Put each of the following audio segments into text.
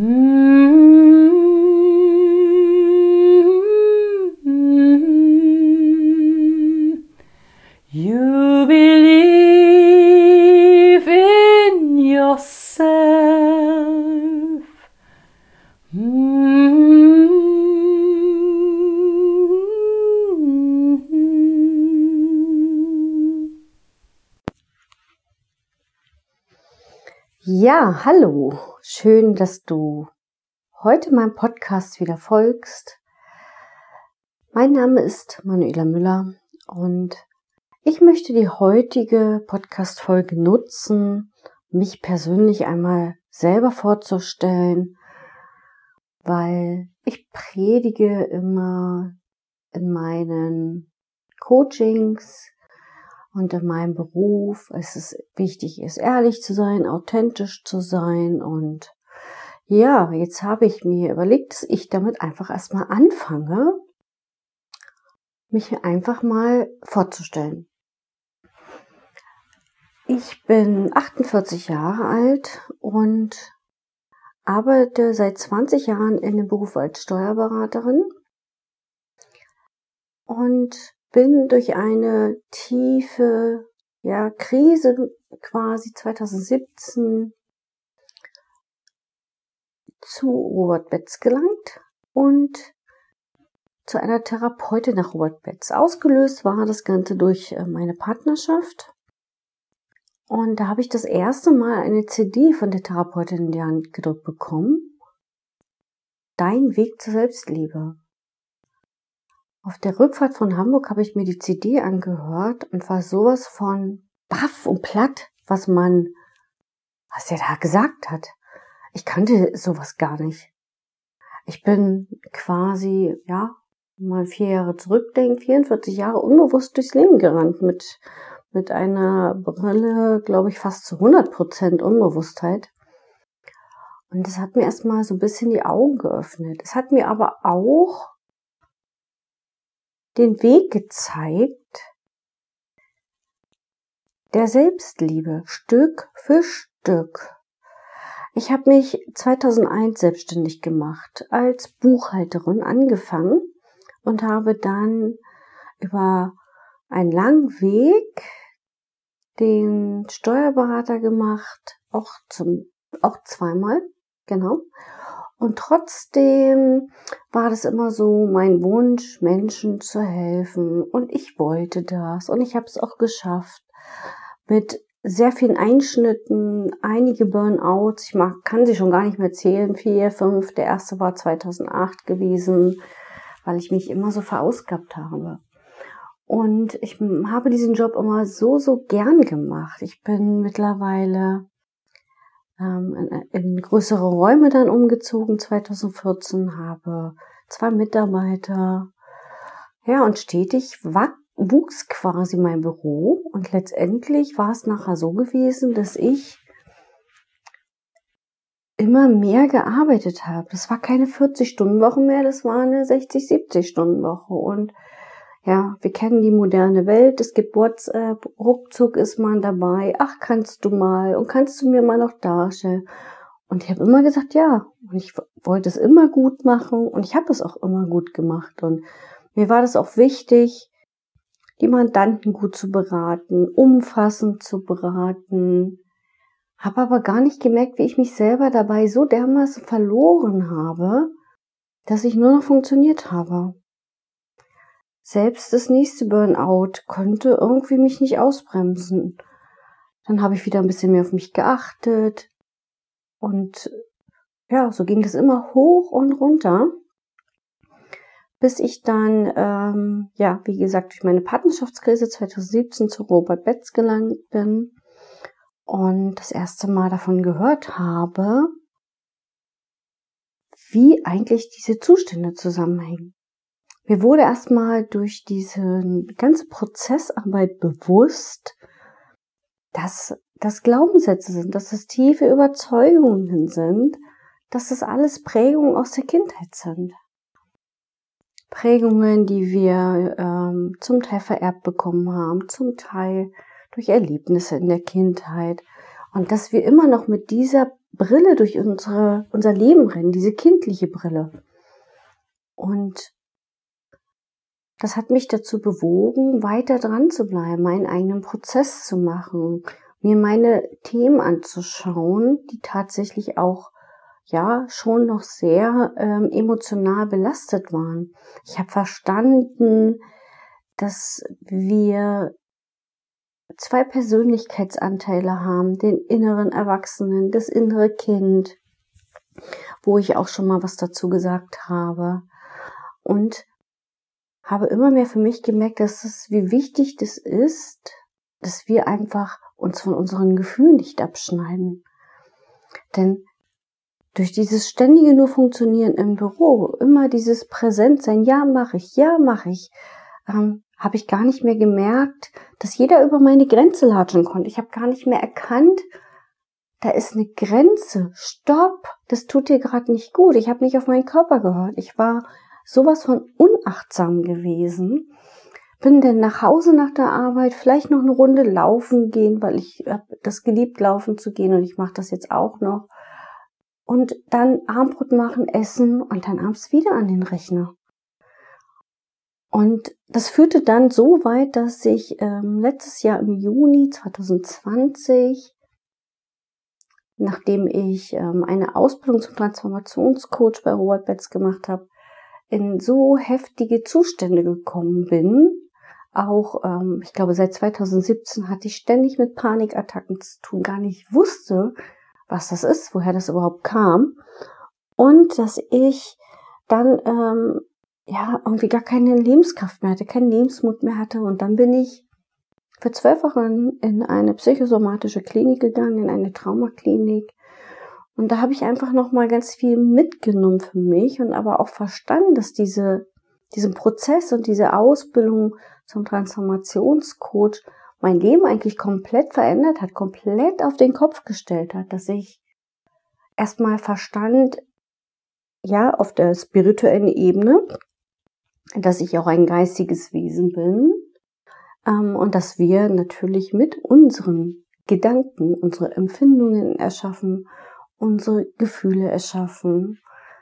Mm. Ja, hallo. Schön, dass du heute meinem Podcast wieder folgst. Mein Name ist Manuela Müller und ich möchte die heutige Podcast-Folge nutzen, mich persönlich einmal selber vorzustellen, weil ich predige immer in meinen Coachings und in meinem Beruf. Es ist wichtig, ist ehrlich zu sein, authentisch zu sein und ja, jetzt habe ich mir überlegt, dass ich damit einfach erstmal anfange, mich einfach mal vorzustellen. Ich bin 48 Jahre alt und arbeite seit 20 Jahren in dem Beruf als Steuerberaterin und bin durch eine tiefe ja, Krise quasi 2017 zu Robert Betz gelangt und zu einer Therapeutin nach Robert Betz. Ausgelöst war das Ganze durch äh, meine Partnerschaft und da habe ich das erste Mal eine CD von der Therapeutin in die Hand gedrückt bekommen. Dein Weg zur Selbstliebe. Auf der Rückfahrt von Hamburg habe ich mir die CD angehört und war sowas von baff und platt, was man, was er da gesagt hat. Ich kannte sowas gar nicht. Ich bin quasi, ja, mal vier Jahre zurückdenken, 44 Jahre unbewusst durchs Leben gerannt mit mit einer Brille, glaube ich, fast zu 100% Unbewusstheit. Und das hat mir erstmal so ein bisschen die Augen geöffnet. Es hat mir aber auch den Weg gezeigt, der Selbstliebe, Stück für Stück. Ich habe mich 2001 selbstständig gemacht, als Buchhalterin angefangen und habe dann über einen langen Weg den Steuerberater gemacht, auch zum, auch zweimal, genau. Und trotzdem war das immer so mein Wunsch, Menschen zu helfen. Und ich wollte das. Und ich habe es auch geschafft. Mit sehr vielen Einschnitten, einige Burnouts. Ich mag, kann sie schon gar nicht mehr zählen. Vier, fünf. Der erste war 2008 gewesen, weil ich mich immer so verausgabt habe. Und ich habe diesen Job immer so, so gern gemacht. Ich bin mittlerweile in, in größere Räume dann umgezogen 2014, habe zwei Mitarbeiter. Ja, und stetig wuchs quasi mein Büro. Und letztendlich war es nachher so gewesen, dass ich immer mehr gearbeitet habe. Das war keine 40-Stunden-Woche mehr, das war eine 60-70-Stunden-Woche. Und ja, wir kennen die moderne Welt, es gibt WhatsApp, ruckzuck ist man dabei, ach, kannst du mal und kannst du mir mal noch darstellen? Und ich habe immer gesagt, ja. Und ich wollte es immer gut machen und ich habe es auch immer gut gemacht. Und mir war das auch wichtig, die Mandanten gut zu beraten, umfassend zu beraten. Habe aber gar nicht gemerkt, wie ich mich selber dabei so dermaßen verloren habe, dass ich nur noch funktioniert habe. Selbst das nächste Burnout konnte irgendwie mich nicht ausbremsen. Dann habe ich wieder ein bisschen mehr auf mich geachtet. Und ja, so ging das immer hoch und runter, bis ich dann, ähm, ja, wie gesagt, durch meine Partnerschaftskrise 2017 zu Robert Betz gelangt bin und das erste Mal davon gehört habe, wie eigentlich diese Zustände zusammenhängen. Mir wurde erstmal durch diese ganze Prozessarbeit bewusst, dass das Glaubenssätze sind, dass es tiefe Überzeugungen sind, dass das alles Prägungen aus der Kindheit sind. Prägungen, die wir ähm, zum Teil vererbt bekommen haben, zum Teil durch Erlebnisse in der Kindheit. Und dass wir immer noch mit dieser Brille durch unsere, unser Leben rennen, diese kindliche Brille. Und das hat mich dazu bewogen, weiter dran zu bleiben, meinen eigenen Prozess zu machen, mir meine Themen anzuschauen, die tatsächlich auch ja schon noch sehr ähm, emotional belastet waren. Ich habe verstanden, dass wir zwei Persönlichkeitsanteile haben, den inneren Erwachsenen, das innere Kind, wo ich auch schon mal was dazu gesagt habe. Und habe immer mehr für mich gemerkt, dass es, wie wichtig das ist, dass wir einfach uns von unseren Gefühlen nicht abschneiden. Denn durch dieses ständige nur Funktionieren im Büro, immer dieses Präsentsein, ja mache ich, ja mache ich, ähm, habe ich gar nicht mehr gemerkt, dass jeder über meine Grenze latschen konnte. Ich habe gar nicht mehr erkannt, da ist eine Grenze. Stopp, das tut dir gerade nicht gut. Ich habe nicht auf meinen Körper gehört. Ich war sowas von unachtsam gewesen. Bin dann nach Hause nach der Arbeit, vielleicht noch eine Runde laufen gehen, weil ich habe das geliebt, laufen zu gehen und ich mache das jetzt auch noch. Und dann Armbrot machen, essen und dann abends wieder an den Rechner. Und das führte dann so weit, dass ich ähm, letztes Jahr im Juni 2020, nachdem ich ähm, eine Ausbildung zum Transformationscoach bei Robert Betz gemacht habe, in so heftige Zustände gekommen bin. Auch, ähm, ich glaube, seit 2017 hatte ich ständig mit Panikattacken zu tun, gar nicht wusste, was das ist, woher das überhaupt kam. Und dass ich dann ähm, ja irgendwie gar keine Lebenskraft mehr hatte, keinen Lebensmut mehr hatte. Und dann bin ich für zwölf Wochen in eine psychosomatische Klinik gegangen, in eine Traumaklinik und da habe ich einfach noch mal ganz viel mitgenommen für mich und aber auch verstanden, dass diese diesen Prozess und diese Ausbildung zum Transformationscoach mein Leben eigentlich komplett verändert hat, komplett auf den Kopf gestellt hat, dass ich erstmal verstand, ja, auf der spirituellen Ebene, dass ich auch ein geistiges Wesen bin ähm, und dass wir natürlich mit unseren Gedanken unsere Empfindungen erschaffen unsere Gefühle erschaffen.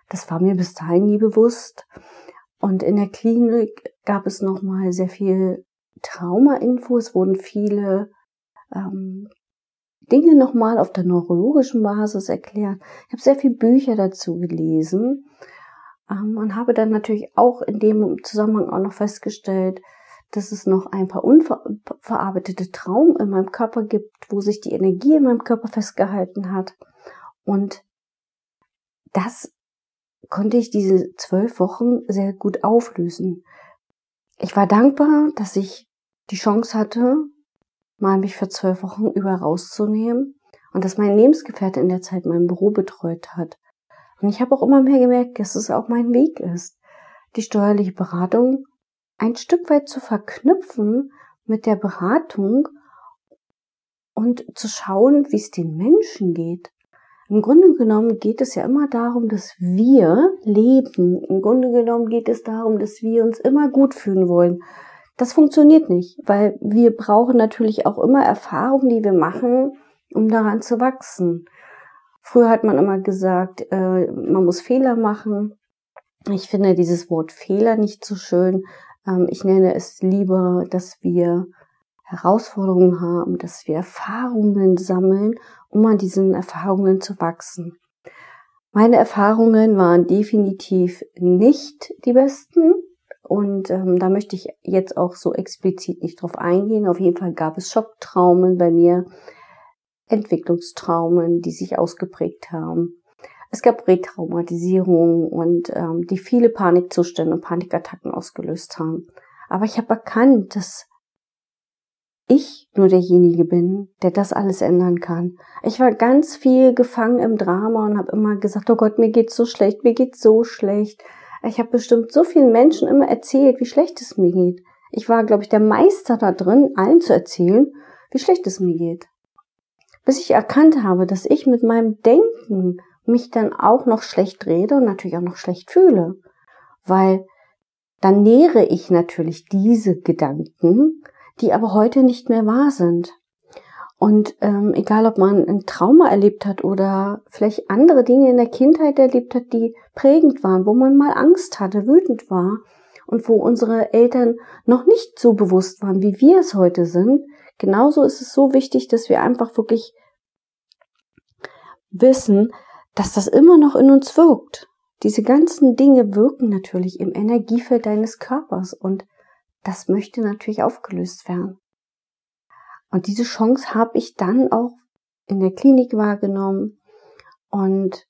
Das war mir bis dahin nie bewusst. Und in der Klinik gab es nochmal sehr viel Trauma-Info. Es wurden viele ähm, Dinge nochmal auf der neurologischen Basis erklärt. Ich habe sehr viele Bücher dazu gelesen ähm, und habe dann natürlich auch in dem Zusammenhang auch noch festgestellt, dass es noch ein paar unverarbeitete Traum in meinem Körper gibt, wo sich die Energie in meinem Körper festgehalten hat. Und das konnte ich diese zwölf Wochen sehr gut auflösen. Ich war dankbar, dass ich die Chance hatte, mal mich für zwölf Wochen über rauszunehmen und dass mein Lebensgefährte in der Zeit mein Büro betreut hat. Und ich habe auch immer mehr gemerkt, dass es auch mein Weg ist, die steuerliche Beratung ein Stück weit zu verknüpfen mit der Beratung und zu schauen, wie es den Menschen geht. Im Grunde genommen geht es ja immer darum, dass wir leben. Im Grunde genommen geht es darum, dass wir uns immer gut fühlen wollen. Das funktioniert nicht, weil wir brauchen natürlich auch immer Erfahrungen, die wir machen, um daran zu wachsen. Früher hat man immer gesagt, äh, man muss Fehler machen. Ich finde dieses Wort Fehler nicht so schön. Ähm, ich nenne es lieber, dass wir Herausforderungen haben, dass wir Erfahrungen sammeln, um an diesen Erfahrungen zu wachsen. Meine Erfahrungen waren definitiv nicht die besten und ähm, da möchte ich jetzt auch so explizit nicht drauf eingehen. Auf jeden Fall gab es Schocktraumen bei mir, Entwicklungstraumen, die sich ausgeprägt haben. Es gab Retraumatisierung und ähm, die viele Panikzustände und Panikattacken ausgelöst haben. Aber ich habe erkannt, dass ich nur derjenige bin, der das alles ändern kann. Ich war ganz viel gefangen im Drama und habe immer gesagt, oh Gott, mir geht's so schlecht, mir geht's so schlecht. Ich habe bestimmt so vielen Menschen immer erzählt, wie schlecht es mir geht. Ich war, glaube ich, der Meister da drin, allen zu erzählen, wie schlecht es mir geht. Bis ich erkannt habe, dass ich mit meinem Denken mich dann auch noch schlecht rede und natürlich auch noch schlecht fühle. Weil dann nähere ich natürlich diese Gedanken die aber heute nicht mehr wahr sind. Und ähm, egal, ob man ein Trauma erlebt hat oder vielleicht andere Dinge in der Kindheit erlebt hat, die prägend waren, wo man mal Angst hatte, wütend war und wo unsere Eltern noch nicht so bewusst waren, wie wir es heute sind, genauso ist es so wichtig, dass wir einfach wirklich wissen, dass das immer noch in uns wirkt. Diese ganzen Dinge wirken natürlich im Energiefeld deines Körpers und das möchte natürlich aufgelöst werden. Und diese Chance habe ich dann auch in der Klinik wahrgenommen und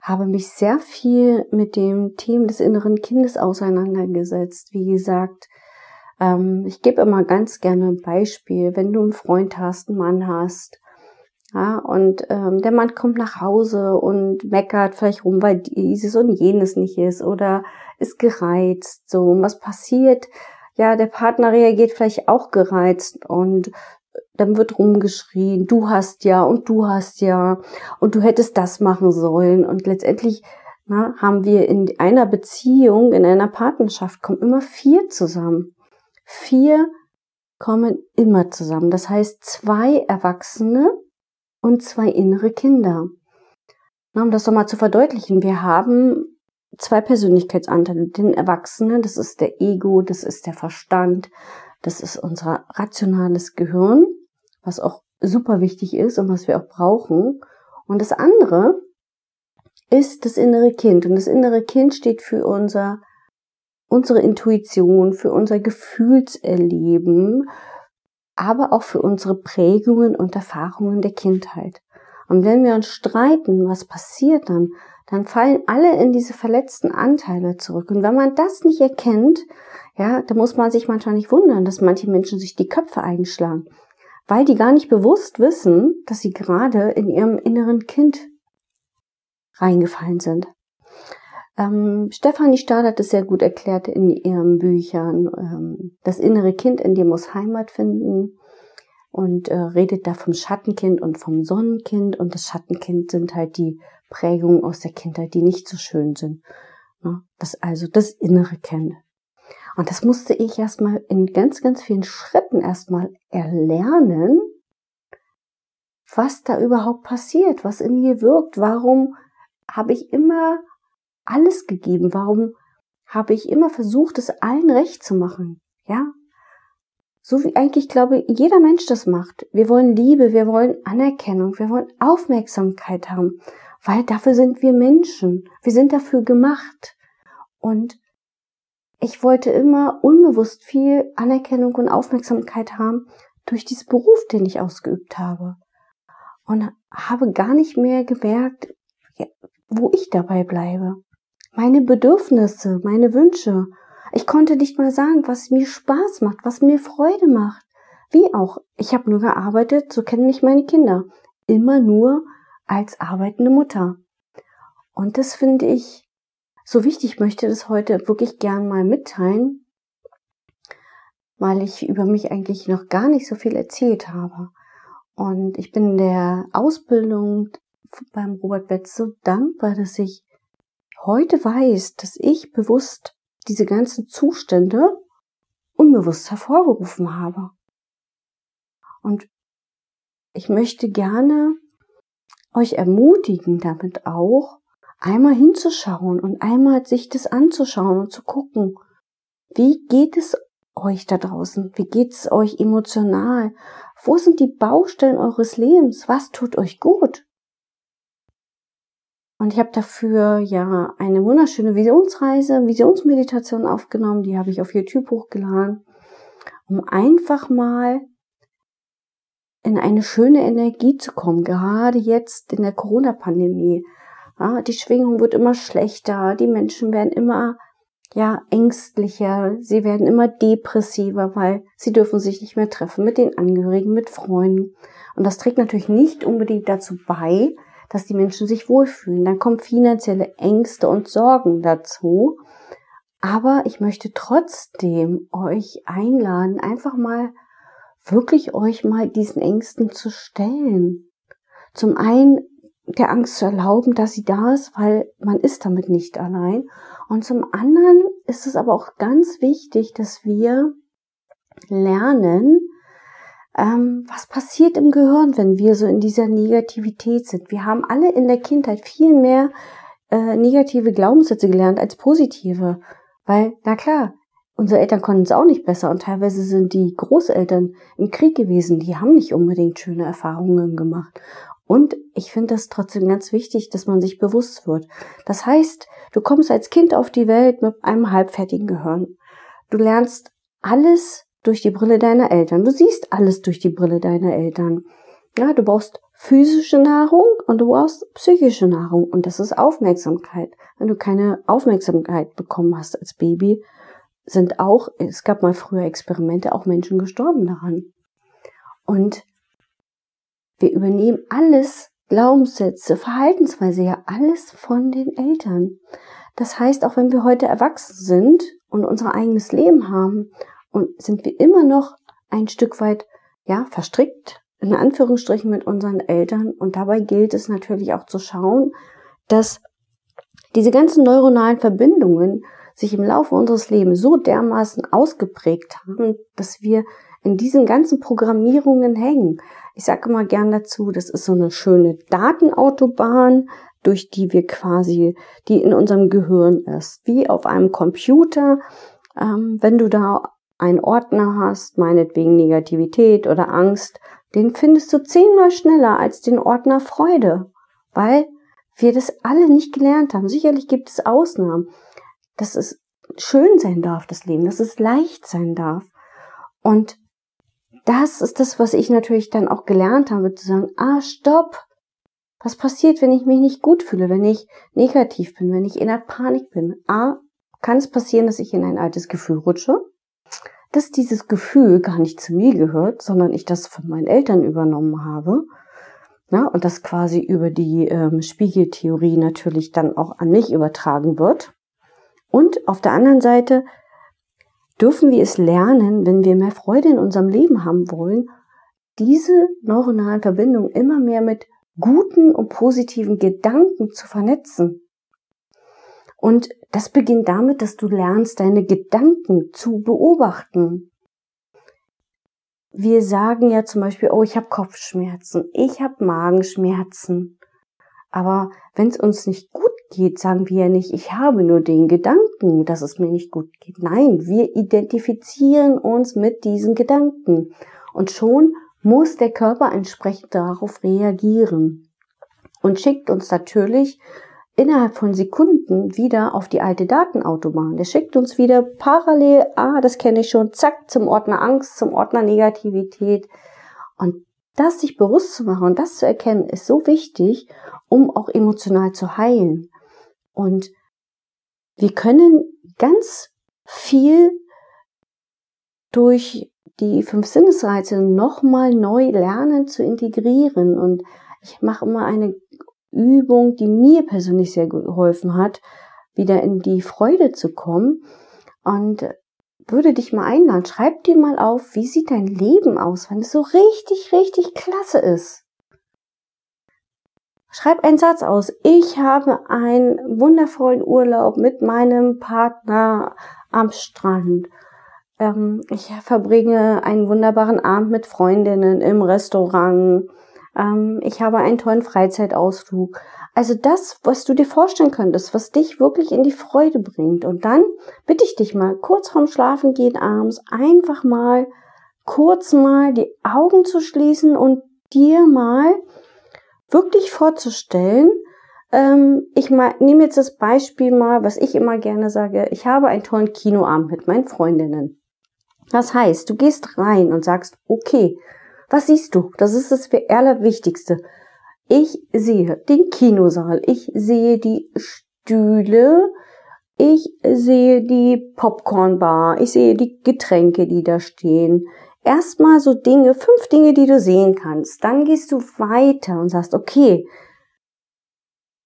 habe mich sehr viel mit dem Thema des inneren Kindes auseinandergesetzt. Wie gesagt, ähm, ich gebe immer ganz gerne ein Beispiel, wenn du einen Freund hast, einen Mann hast, ja, und ähm, der Mann kommt nach Hause und meckert vielleicht rum, weil dieses und jenes nicht ist oder ist gereizt. So, und was passiert? Ja, der Partner reagiert vielleicht auch gereizt und dann wird rumgeschrien, du hast ja und du hast ja und du hättest das machen sollen und letztendlich na, haben wir in einer Beziehung, in einer Partnerschaft kommen immer vier zusammen. Vier kommen immer zusammen. Das heißt zwei Erwachsene und zwei innere Kinder. Na, um das doch mal zu verdeutlichen, wir haben zwei Persönlichkeitsanteile. Den Erwachsenen, das ist der Ego, das ist der Verstand, das ist unser rationales Gehirn, was auch super wichtig ist und was wir auch brauchen. Und das andere ist das innere Kind. Und das innere Kind steht für unser, unsere Intuition, für unser Gefühlserleben, aber auch für unsere Prägungen und Erfahrungen der Kindheit. Und wenn wir uns streiten, was passiert dann? Dann fallen alle in diese verletzten Anteile zurück. Und wenn man das nicht erkennt, ja, da muss man sich manchmal nicht wundern, dass manche Menschen sich die Köpfe einschlagen, weil die gar nicht bewusst wissen, dass sie gerade in ihrem inneren Kind reingefallen sind. Ähm, Stefanie Stahl hat es sehr gut erklärt in ihren Büchern. Ähm, das innere Kind in dir muss Heimat finden und äh, redet da vom Schattenkind und vom Sonnenkind. Und das Schattenkind sind halt die Prägungen aus der Kindheit, die nicht so schön sind. Ne? Das also das innere Kind. Und das musste ich erstmal in ganz, ganz vielen Schritten erstmal erlernen, was da überhaupt passiert, was in mir wirkt, warum habe ich immer alles gegeben, warum habe ich immer versucht, es allen recht zu machen, ja? So wie eigentlich, glaube ich, jeder Mensch das macht. Wir wollen Liebe, wir wollen Anerkennung, wir wollen Aufmerksamkeit haben weil dafür sind wir Menschen. Wir sind dafür gemacht. Und ich wollte immer unbewusst viel Anerkennung und Aufmerksamkeit haben durch diesen Beruf, den ich ausgeübt habe. Und habe gar nicht mehr gemerkt, wo ich dabei bleibe. Meine Bedürfnisse, meine Wünsche. Ich konnte nicht mal sagen, was mir Spaß macht, was mir Freude macht. Wie auch. Ich habe nur gearbeitet, so kennen mich meine Kinder. Immer nur als arbeitende Mutter. Und das finde ich so wichtig, ich möchte das heute wirklich gern mal mitteilen, weil ich über mich eigentlich noch gar nicht so viel erzählt habe. Und ich bin in der Ausbildung beim Robert Betz so dankbar, dass ich heute weiß, dass ich bewusst diese ganzen Zustände unbewusst hervorgerufen habe. Und ich möchte gerne euch ermutigen damit auch, einmal hinzuschauen und einmal sich das anzuschauen und zu gucken, wie geht es euch da draußen? Wie geht es euch emotional? Wo sind die Baustellen eures Lebens? Was tut euch gut? Und ich habe dafür ja eine wunderschöne Visionsreise, Visionsmeditation aufgenommen, die habe ich auf YouTube hochgeladen, um einfach mal in eine schöne Energie zu kommen, gerade jetzt in der Corona-Pandemie. Ja, die Schwingung wird immer schlechter, die Menschen werden immer ja ängstlicher, sie werden immer depressiver, weil sie dürfen sich nicht mehr treffen mit den Angehörigen, mit Freunden. Und das trägt natürlich nicht unbedingt dazu bei, dass die Menschen sich wohlfühlen. Dann kommen finanzielle Ängste und Sorgen dazu. Aber ich möchte trotzdem euch einladen, einfach mal wirklich euch mal diesen Ängsten zu stellen. Zum einen der Angst zu erlauben, dass sie da ist, weil man ist damit nicht allein. Und zum anderen ist es aber auch ganz wichtig, dass wir lernen, ähm, was passiert im Gehirn, wenn wir so in dieser Negativität sind. Wir haben alle in der Kindheit viel mehr äh, negative Glaubenssätze gelernt als positive. Weil, na klar, unsere Eltern konnten es auch nicht besser und teilweise sind die Großeltern im Krieg gewesen, die haben nicht unbedingt schöne Erfahrungen gemacht. Und ich finde das trotzdem ganz wichtig, dass man sich bewusst wird. Das heißt, du kommst als Kind auf die Welt mit einem halbfertigen Gehirn. Du lernst alles durch die Brille deiner Eltern. Du siehst alles durch die Brille deiner Eltern. Ja, du brauchst physische Nahrung und du brauchst psychische Nahrung und das ist Aufmerksamkeit. Wenn du keine Aufmerksamkeit bekommen hast als Baby, sind auch, es gab mal früher Experimente, auch Menschen gestorben daran. Und wir übernehmen alles, Glaubenssätze, Verhaltensweise, ja alles von den Eltern. Das heißt, auch wenn wir heute erwachsen sind und unser eigenes Leben haben und sind wir immer noch ein Stück weit, ja, verstrickt, in Anführungsstrichen mit unseren Eltern. Und dabei gilt es natürlich auch zu schauen, dass diese ganzen neuronalen Verbindungen sich im Laufe unseres Lebens so dermaßen ausgeprägt haben, dass wir in diesen ganzen Programmierungen hängen. Ich sage immer gern dazu, das ist so eine schöne Datenautobahn, durch die wir quasi, die in unserem Gehirn ist, wie auf einem Computer. Ähm, wenn du da einen Ordner hast, meinetwegen Negativität oder Angst, den findest du zehnmal schneller als den Ordner Freude, weil wir das alle nicht gelernt haben. Sicherlich gibt es Ausnahmen, dass es schön sein darf, das Leben, dass es leicht sein darf. Und das ist das, was ich natürlich dann auch gelernt habe, zu sagen, ah, stopp, was passiert, wenn ich mich nicht gut fühle, wenn ich negativ bin, wenn ich in der Panik bin? A, kann es passieren, dass ich in ein altes Gefühl rutsche, dass dieses Gefühl gar nicht zu mir gehört, sondern ich das von meinen Eltern übernommen habe. Ja, und das quasi über die ähm, Spiegeltheorie natürlich dann auch an mich übertragen wird. Und auf der anderen Seite dürfen wir es lernen, wenn wir mehr Freude in unserem Leben haben wollen, diese neuronalen Verbindungen immer mehr mit guten und positiven Gedanken zu vernetzen. Und das beginnt damit, dass du lernst, deine Gedanken zu beobachten. Wir sagen ja zum Beispiel, oh, ich habe Kopfschmerzen, ich habe Magenschmerzen. Aber wenn es uns nicht gut geht, sagen wir ja nicht, ich habe nur den Gedanken, dass es mir nicht gut geht. Nein, wir identifizieren uns mit diesen Gedanken. Und schon muss der Körper entsprechend darauf reagieren und schickt uns natürlich innerhalb von Sekunden wieder auf die alte Datenautobahn. Der schickt uns wieder parallel, ah, das kenne ich schon, zack, zum Ordner Angst, zum Ordner Negativität. Und das sich bewusst zu machen und das zu erkennen, ist so wichtig, um auch emotional zu heilen. Und wir können ganz viel durch die fünf Sinnesreize nochmal neu lernen zu integrieren. Und ich mache immer eine Übung, die mir persönlich sehr geholfen hat, wieder in die Freude zu kommen. Und würde dich mal einladen, schreib dir mal auf, wie sieht dein Leben aus, wenn es so richtig, richtig klasse ist. Schreib einen Satz aus. Ich habe einen wundervollen Urlaub mit meinem Partner am Strand. Ähm, ich verbringe einen wunderbaren Abend mit Freundinnen im Restaurant. Ähm, ich habe einen tollen Freizeitausflug. Also das, was du dir vorstellen könntest, was dich wirklich in die Freude bringt. Und dann bitte ich dich mal, kurz vorm Schlafen gehen abends, einfach mal kurz mal die Augen zu schließen und dir mal wirklich vorzustellen, ähm, ich nehme jetzt das Beispiel mal, was ich immer gerne sage, ich habe einen tollen Kinoabend mit meinen Freundinnen. Das heißt, du gehst rein und sagst, okay, was siehst du? Das ist das Allerwichtigste. Ich sehe den Kinosaal, ich sehe die Stühle, ich sehe die Popcornbar, ich sehe die Getränke, die da stehen. Erstmal so Dinge, fünf Dinge, die du sehen kannst. Dann gehst du weiter und sagst, okay,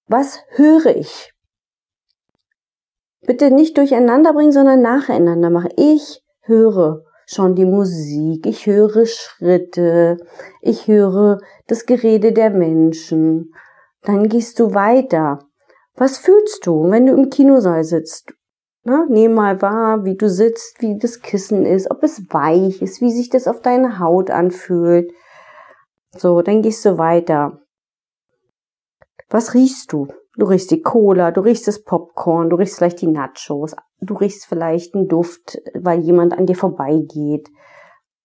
was höre ich? Bitte nicht durcheinander bringen, sondern nacheinander machen. Ich höre schon die Musik, ich höre Schritte, ich höre das Gerede der Menschen. Dann gehst du weiter. Was fühlst du, wenn du im Kinosaal sitzt? Ne? Nehm mal wahr, wie du sitzt, wie das Kissen ist, ob es weich ist, wie sich das auf deine Haut anfühlt. So, dann gehst du weiter. Was riechst du? Du riechst die Cola, du riechst das Popcorn, du riechst vielleicht die Nachos, du riechst vielleicht einen Duft, weil jemand an dir vorbeigeht.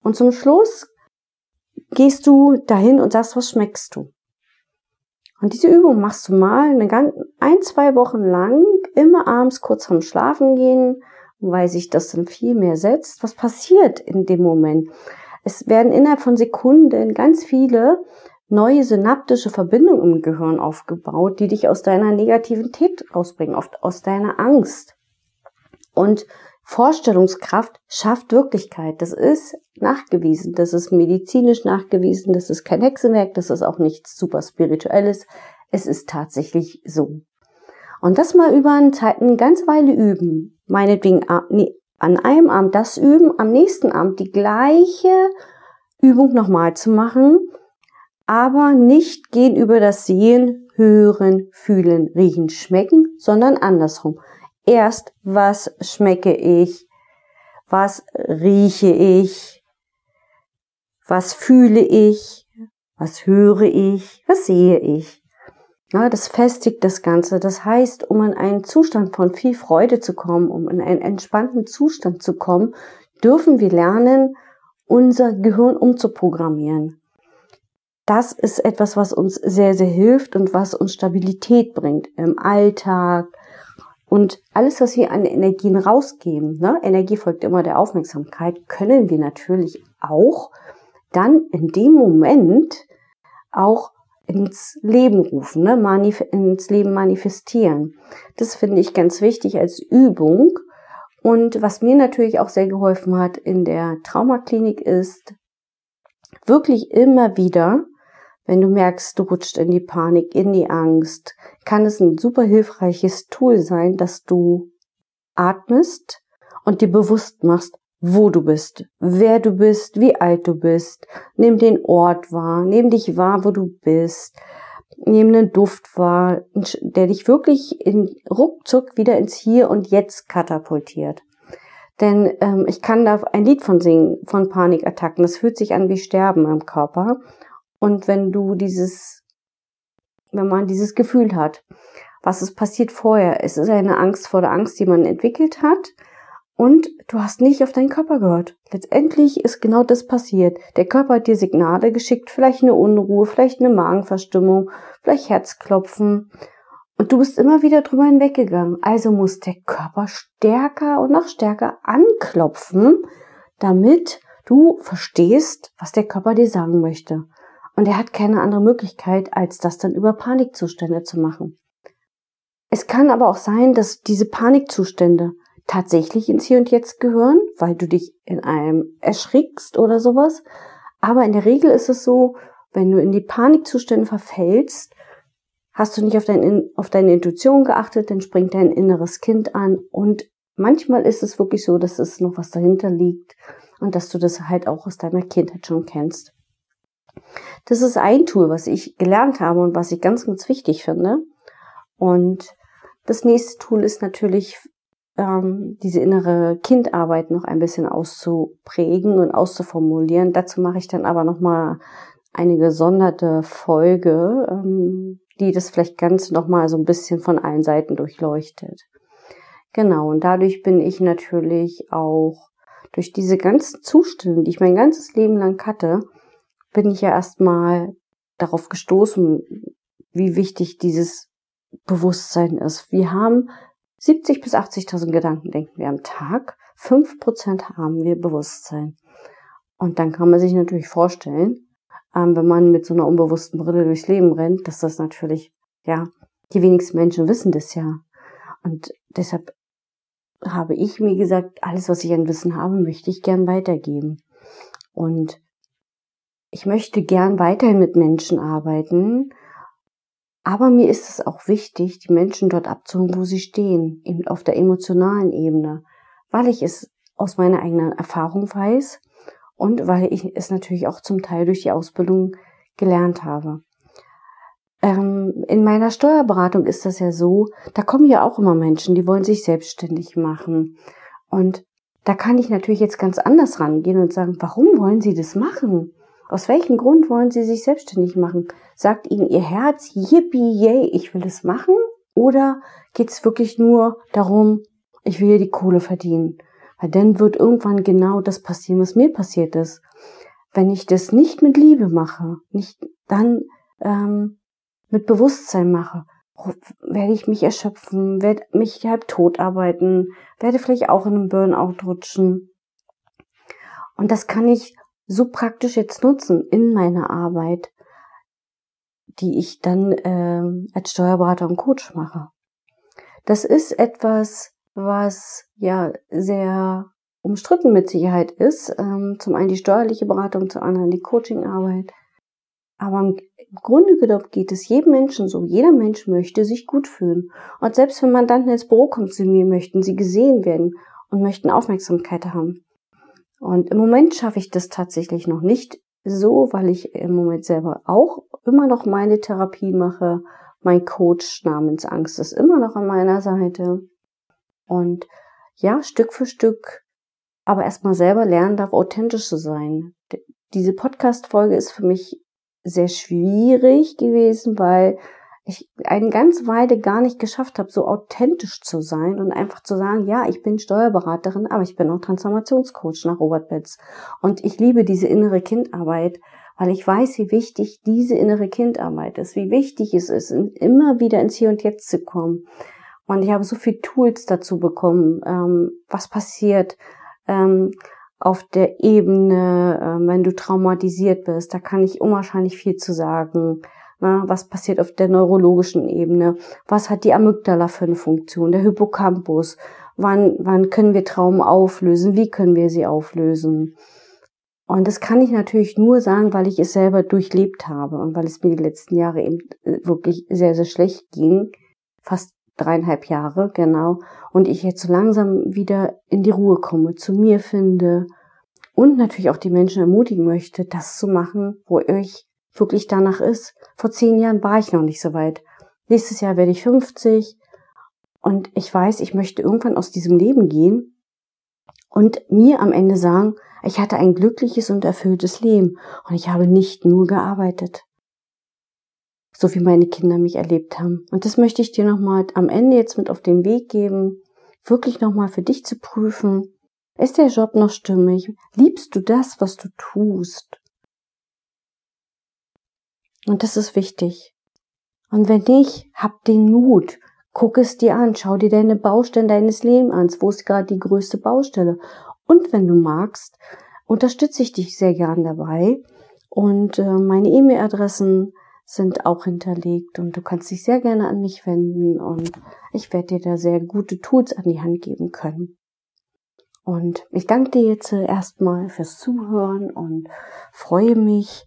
Und zum Schluss gehst du dahin und sagst, was schmeckst du? Und diese Übung machst du mal eine ganz, ein, zwei Wochen lang, immer abends kurz vorm Schlafen gehen, weil sich das dann viel mehr setzt. Was passiert in dem Moment? Es werden innerhalb von Sekunden ganz viele neue synaptische Verbindungen im Gehirn aufgebaut, die dich aus deiner Negativität rausbringen, oft aus deiner Angst. Und Vorstellungskraft schafft Wirklichkeit. Das ist nachgewiesen. Das ist medizinisch nachgewiesen. Das ist kein Hexenwerk. Das ist auch nichts super spirituelles. Es ist tatsächlich so. Und das mal über eine Zeit, eine ganze Weile üben. Meinetwegen an einem Abend das üben, am nächsten Abend die gleiche Übung nochmal zu machen, aber nicht gehen über das Sehen, Hören, Fühlen, Riechen, Schmecken, sondern andersrum erst, was schmecke ich, was rieche ich, was fühle ich, was höre ich, was sehe ich. Ja, das festigt das Ganze. Das heißt, um in einen Zustand von viel Freude zu kommen, um in einen entspannten Zustand zu kommen, dürfen wir lernen, unser Gehirn umzuprogrammieren. Das ist etwas, was uns sehr, sehr hilft und was uns Stabilität bringt im Alltag, und alles, was wir an Energien rausgeben, ne, Energie folgt immer der Aufmerksamkeit, können wir natürlich auch dann in dem Moment auch ins Leben rufen, ne, manif ins Leben manifestieren. Das finde ich ganz wichtig als Übung. Und was mir natürlich auch sehr geholfen hat in der Traumaklinik ist, wirklich immer wieder wenn du merkst, du rutscht in die Panik, in die Angst, kann es ein super hilfreiches Tool sein, dass du atmest und dir bewusst machst, wo du bist, wer du bist, wie alt du bist. Nimm den Ort wahr, nimm dich wahr, wo du bist. Nimm einen Duft wahr, der dich wirklich in ruckzuck wieder ins Hier und Jetzt katapultiert. Denn ähm, ich kann da ein Lied von singen, von Panikattacken. Das fühlt sich an wie Sterben im Körper. Und wenn du dieses, wenn man dieses Gefühl hat, was ist passiert vorher? Es ist eine Angst vor der Angst, die man entwickelt hat. Und du hast nicht auf deinen Körper gehört. Letztendlich ist genau das passiert. Der Körper hat dir Signale geschickt, vielleicht eine Unruhe, vielleicht eine Magenverstimmung, vielleicht Herzklopfen. Und du bist immer wieder drüber hinweggegangen. Also muss der Körper stärker und noch stärker anklopfen, damit du verstehst, was der Körper dir sagen möchte. Und er hat keine andere Möglichkeit, als das dann über Panikzustände zu machen. Es kann aber auch sein, dass diese Panikzustände tatsächlich ins Hier und Jetzt gehören, weil du dich in einem erschrickst oder sowas. Aber in der Regel ist es so, wenn du in die Panikzustände verfällst, hast du nicht auf, dein, auf deine Intuition geachtet, dann springt dein inneres Kind an und manchmal ist es wirklich so, dass es noch was dahinter liegt und dass du das halt auch aus deiner Kindheit schon kennst. Das ist ein Tool, was ich gelernt habe und was ich ganz, ganz wichtig finde. Und das nächste Tool ist natürlich, ähm, diese innere Kindarbeit noch ein bisschen auszuprägen und auszuformulieren. Dazu mache ich dann aber nochmal eine gesonderte Folge, ähm, die das vielleicht ganz nochmal so ein bisschen von allen Seiten durchleuchtet. Genau, und dadurch bin ich natürlich auch durch diese ganzen Zustände, die ich mein ganzes Leben lang hatte, bin ich ja erstmal darauf gestoßen, wie wichtig dieses Bewusstsein ist. Wir haben 70 bis 80.000 Gedanken, denken wir am Tag. 5% haben wir Bewusstsein. Und dann kann man sich natürlich vorstellen, ähm, wenn man mit so einer unbewussten Brille durchs Leben rennt, dass das natürlich, ja, die wenigsten Menschen wissen das ja. Und deshalb habe ich mir gesagt, alles, was ich an Wissen habe, möchte ich gern weitergeben. Und ich möchte gern weiterhin mit Menschen arbeiten, aber mir ist es auch wichtig, die Menschen dort abzuholen, wo sie stehen, eben auf der emotionalen Ebene, weil ich es aus meiner eigenen Erfahrung weiß und weil ich es natürlich auch zum Teil durch die Ausbildung gelernt habe. ähm, in meiner Steuerberatung ist das ja so, da kommen ja auch immer Menschen, die wollen sich selbstständig machen. Und da kann ich natürlich jetzt ganz anders rangehen und sagen, warum wollen Sie das machen? Aus welchem Grund wollen Sie sich selbstständig machen? Sagt Ihnen Ihr Herz, yippie, yay, ich will es machen? Oder geht es wirklich nur darum, ich will hier die Kohle verdienen? Weil dann wird irgendwann genau das passieren, was mir passiert ist. Wenn ich das nicht mit Liebe mache, nicht dann ähm, mit Bewusstsein mache, werde ich mich erschöpfen, werde mich halb tot arbeiten, werde vielleicht auch in einem Burnout rutschen. Und das kann ich so praktisch jetzt nutzen in meiner Arbeit, die ich dann äh, als Steuerberater und Coach mache. Das ist etwas, was ja sehr umstritten mit Sicherheit ist. Ähm, zum einen die steuerliche Beratung, zum anderen die Coachingarbeit. Aber im Grunde genommen geht es jedem Menschen so. Jeder Mensch möchte sich gut fühlen. Und selbst wenn Mandanten ins Büro kommen zu mir, möchten sie gesehen werden und möchten Aufmerksamkeit haben. Und im Moment schaffe ich das tatsächlich noch nicht so, weil ich im Moment selber auch immer noch meine Therapie mache. Mein Coach namens Angst ist immer noch an meiner Seite. Und ja, Stück für Stück, aber erstmal selber lernen darf, authentisch zu sein. Diese Podcast-Folge ist für mich sehr schwierig gewesen, weil ich eine ganze Weile gar nicht geschafft habe, so authentisch zu sein und einfach zu sagen, ja, ich bin Steuerberaterin, aber ich bin auch Transformationscoach nach Robert Betz. Und ich liebe diese innere Kindarbeit, weil ich weiß, wie wichtig diese innere Kindarbeit ist, wie wichtig es ist, immer wieder ins Hier und Jetzt zu kommen. Und ich habe so viele Tools dazu bekommen, ähm, was passiert, ähm, auf der Ebene, äh, wenn du traumatisiert bist. Da kann ich unwahrscheinlich viel zu sagen. Na, was passiert auf der neurologischen Ebene? Was hat die Amygdala für eine Funktion? Der Hippocampus? Wann, wann können wir Traumen auflösen? Wie können wir sie auflösen? Und das kann ich natürlich nur sagen, weil ich es selber durchlebt habe und weil es mir die letzten Jahre eben äh, wirklich sehr, sehr schlecht ging. Fast dreieinhalb Jahre, genau. Und ich jetzt so langsam wieder in die Ruhe komme, zu mir finde und natürlich auch die Menschen ermutigen möchte, das zu machen, wo euch wirklich danach ist. Vor zehn Jahren war ich noch nicht so weit. Nächstes Jahr werde ich 50 und ich weiß, ich möchte irgendwann aus diesem Leben gehen und mir am Ende sagen, ich hatte ein glückliches und erfülltes Leben und ich habe nicht nur gearbeitet so wie meine Kinder mich erlebt haben. Und das möchte ich dir nochmal am Ende jetzt mit auf den Weg geben, wirklich nochmal für dich zu prüfen. Ist der Job noch stimmig? Liebst du das, was du tust? Und das ist wichtig. Und wenn nicht, hab den Mut. Guck es dir an. Schau dir deine Baustelle deines Lebens an. Wo ist gerade die größte Baustelle? Und wenn du magst, unterstütze ich dich sehr gern dabei. Und äh, meine E-Mail-Adressen sind auch hinterlegt und du kannst dich sehr gerne an mich wenden und ich werde dir da sehr gute Tools an die Hand geben können. Und ich danke dir jetzt erstmal fürs Zuhören und freue mich,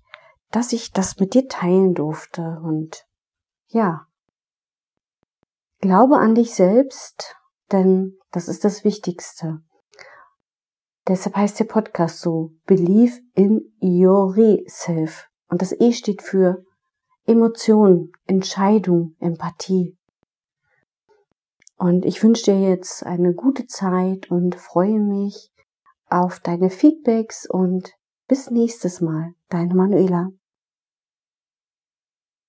dass ich das mit dir teilen durfte und ja, glaube an dich selbst, denn das ist das Wichtigste. Deshalb heißt der Podcast so, Believe in Yourself. Und das E steht für Emotion, Entscheidung, Empathie. Und ich wünsche dir jetzt eine gute Zeit und freue mich auf deine Feedbacks und bis nächstes Mal. Deine Manuela.